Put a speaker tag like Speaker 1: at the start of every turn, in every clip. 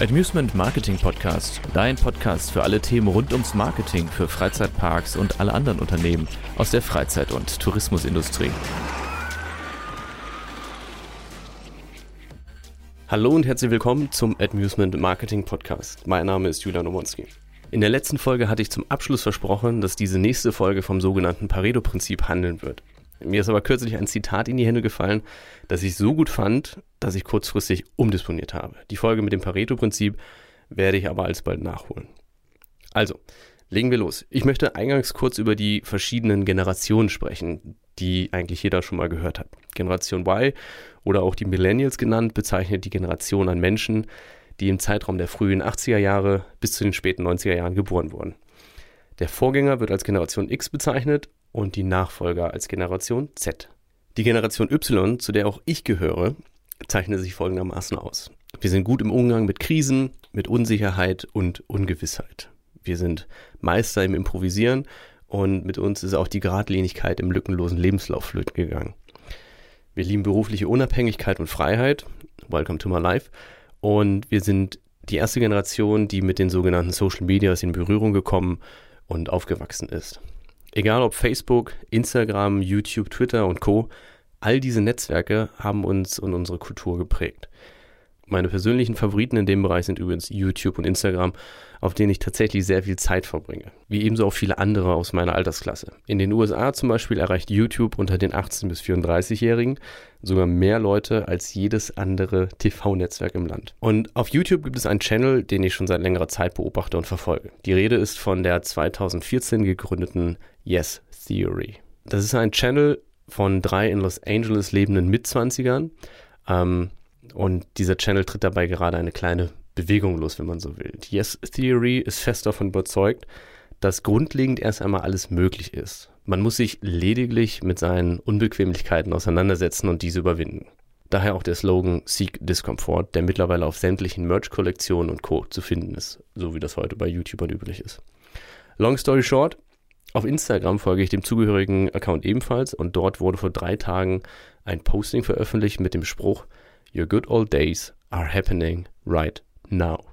Speaker 1: Amusement Marketing Podcast, dein Podcast für alle Themen rund ums Marketing für Freizeitparks und alle anderen Unternehmen aus der Freizeit- und Tourismusindustrie.
Speaker 2: Hallo und herzlich willkommen zum Amusement Marketing Podcast. Mein Name ist Julian Omonski. In der letzten Folge hatte ich zum Abschluss versprochen, dass diese nächste Folge vom sogenannten Pareto-Prinzip handeln wird. Mir ist aber kürzlich ein Zitat in die Hände gefallen, das ich so gut fand, dass ich kurzfristig umdisponiert habe. Die Folge mit dem Pareto-Prinzip werde ich aber alsbald nachholen. Also, legen wir los. Ich möchte eingangs kurz über die verschiedenen Generationen sprechen, die eigentlich jeder schon mal gehört hat. Generation Y oder auch die Millennials genannt bezeichnet die Generation an Menschen, die im Zeitraum der frühen 80er Jahre bis zu den späten 90er Jahren geboren wurden. Der Vorgänger wird als Generation X bezeichnet und die Nachfolger als Generation Z. Die Generation Y, zu der auch ich gehöre, zeichnet sich folgendermaßen aus. Wir sind gut im Umgang mit Krisen, mit Unsicherheit und Ungewissheit. Wir sind Meister im Improvisieren und mit uns ist auch die Geradlinigkeit im lückenlosen Lebenslauf flöten gegangen. Wir lieben berufliche Unabhängigkeit und Freiheit. Welcome to my life. Und wir sind die erste Generation, die mit den sogenannten Social Medias in Berührung gekommen und aufgewachsen ist. Egal ob Facebook, Instagram, YouTube, Twitter und Co, all diese Netzwerke haben uns und unsere Kultur geprägt. Meine persönlichen Favoriten in dem Bereich sind übrigens YouTube und Instagram, auf denen ich tatsächlich sehr viel Zeit verbringe. Wie ebenso auch viele andere aus meiner Altersklasse. In den USA zum Beispiel erreicht YouTube unter den 18- bis 34-Jährigen sogar mehr Leute als jedes andere TV-Netzwerk im Land. Und auf YouTube gibt es einen Channel, den ich schon seit längerer Zeit beobachte und verfolge. Die Rede ist von der 2014 gegründeten Yes Theory. Das ist ein Channel von drei in Los Angeles lebenden Mitzwanzigern. Ähm, und dieser Channel tritt dabei gerade eine kleine Bewegung los, wenn man so will. Yes Theory ist fest davon überzeugt, dass grundlegend erst einmal alles möglich ist. Man muss sich lediglich mit seinen Unbequemlichkeiten auseinandersetzen und diese überwinden. Daher auch der Slogan Seek Discomfort, der mittlerweile auf sämtlichen Merch-Kollektionen und Co. zu finden ist, so wie das heute bei YouTubern üblich ist. Long story short, auf Instagram folge ich dem zugehörigen Account ebenfalls und dort wurde vor drei Tagen ein Posting veröffentlicht mit dem Spruch Your good old days are happening right now.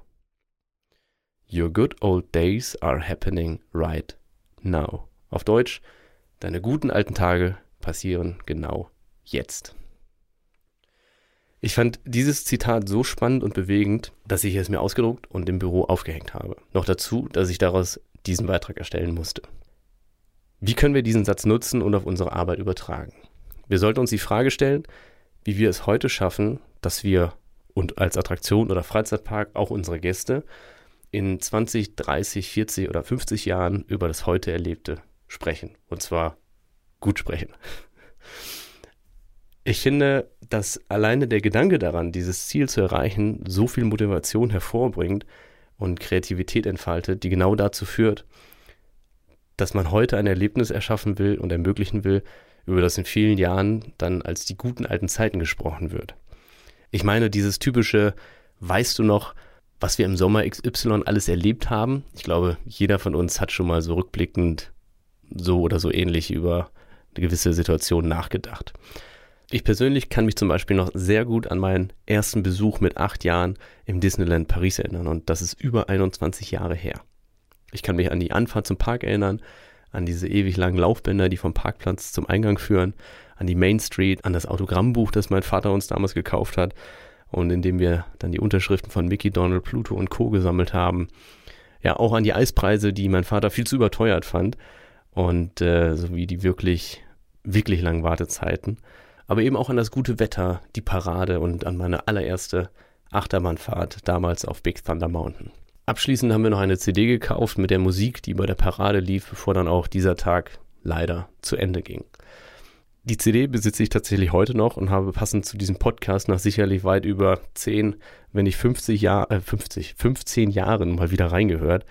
Speaker 2: Your good old days are happening right now. Auf Deutsch, deine guten alten Tage passieren genau jetzt. Ich fand dieses Zitat so spannend und bewegend, dass ich es mir ausgedruckt und im Büro aufgehängt habe. Noch dazu, dass ich daraus diesen Beitrag erstellen musste. Wie können wir diesen Satz nutzen und auf unsere Arbeit übertragen? Wir sollten uns die Frage stellen, wie wir es heute schaffen, dass wir und als Attraktion oder Freizeitpark auch unsere Gäste in 20, 30, 40 oder 50 Jahren über das heute Erlebte sprechen. Und zwar gut sprechen. Ich finde, dass alleine der Gedanke daran, dieses Ziel zu erreichen, so viel Motivation hervorbringt und Kreativität entfaltet, die genau dazu führt, dass man heute ein Erlebnis erschaffen will und ermöglichen will, über das in vielen Jahren dann als die guten alten Zeiten gesprochen wird. Ich meine, dieses typische, weißt du noch, was wir im Sommer XY alles erlebt haben? Ich glaube, jeder von uns hat schon mal so rückblickend so oder so ähnlich über eine gewisse Situation nachgedacht. Ich persönlich kann mich zum Beispiel noch sehr gut an meinen ersten Besuch mit acht Jahren im Disneyland Paris erinnern und das ist über 21 Jahre her. Ich kann mich an die Anfahrt zum Park erinnern, an diese ewig langen Laufbänder, die vom Parkplatz zum Eingang führen, an die Main Street, an das Autogrammbuch, das mein Vater uns damals gekauft hat und in dem wir dann die Unterschriften von Mickey, Donald, Pluto und Co. gesammelt haben. Ja, auch an die Eispreise, die mein Vater viel zu überteuert fand und äh, sowie die wirklich, wirklich langen Wartezeiten. Aber eben auch an das gute Wetter, die Parade und an meine allererste Achterbahnfahrt damals auf Big Thunder Mountain. Abschließend haben wir noch eine CD gekauft mit der Musik, die bei der Parade lief, bevor dann auch dieser Tag leider zu Ende ging. Die CD besitze ich tatsächlich heute noch und habe passend zu diesem Podcast nach sicherlich weit über 10, wenn nicht 50 Jahre, äh 50, 15 Jahren mal wieder reingehört.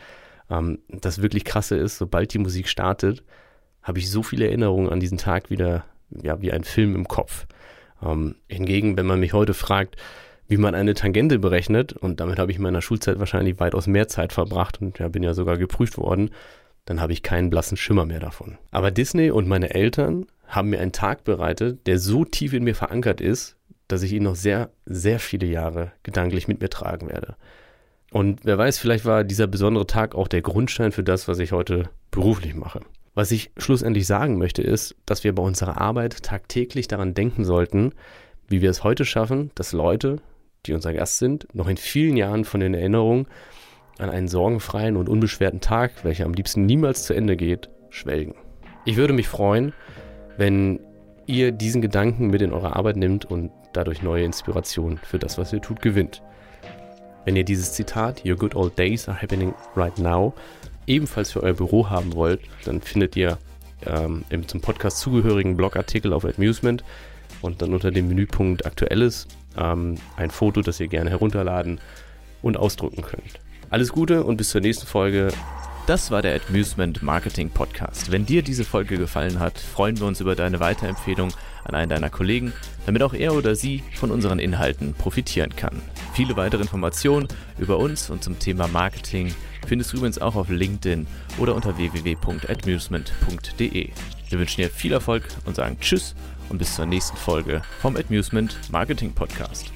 Speaker 2: Ähm, das wirklich krasse ist, sobald die Musik startet, habe ich so viele Erinnerungen an diesen Tag wieder, ja, wie ein Film im Kopf. Ähm, hingegen, wenn man mich heute fragt, wie man eine Tangente berechnet, und damit habe ich in meiner Schulzeit wahrscheinlich weitaus mehr Zeit verbracht und ja, bin ja sogar geprüft worden, dann habe ich keinen blassen Schimmer mehr davon. Aber Disney und meine Eltern haben mir einen Tag bereitet, der so tief in mir verankert ist, dass ich ihn noch sehr, sehr viele Jahre gedanklich mit mir tragen werde. Und wer weiß, vielleicht war dieser besondere Tag auch der Grundstein für das, was ich heute beruflich mache. Was ich schlussendlich sagen möchte, ist, dass wir bei unserer Arbeit tagtäglich daran denken sollten, wie wir es heute schaffen, dass Leute, die unser Gast sind, noch in vielen Jahren von den Erinnerungen an einen sorgenfreien und unbeschwerten Tag, welcher am liebsten niemals zu Ende geht, schwelgen. Ich würde mich freuen, wenn ihr diesen Gedanken mit in eure Arbeit nimmt und dadurch neue Inspiration für das, was ihr tut, gewinnt. Wenn ihr dieses Zitat, Your good old days are happening right now, ebenfalls für euer Büro haben wollt, dann findet ihr ähm, im zum Podcast zugehörigen Blogartikel auf Amusement und dann unter dem Menüpunkt Aktuelles ähm, ein Foto, das ihr gerne herunterladen und ausdrucken könnt. Alles Gute und bis zur nächsten Folge.
Speaker 1: Das war der Amusement Marketing Podcast. Wenn dir diese Folge gefallen hat, freuen wir uns über deine Weiterempfehlung an einen deiner Kollegen, damit auch er oder sie von unseren Inhalten profitieren kann. Viele weitere Informationen über uns und zum Thema Marketing findest du übrigens auch auf LinkedIn oder unter www.amusement.de. Wir wünschen dir viel Erfolg und sagen Tschüss und bis zur nächsten Folge vom Amusement Marketing Podcast.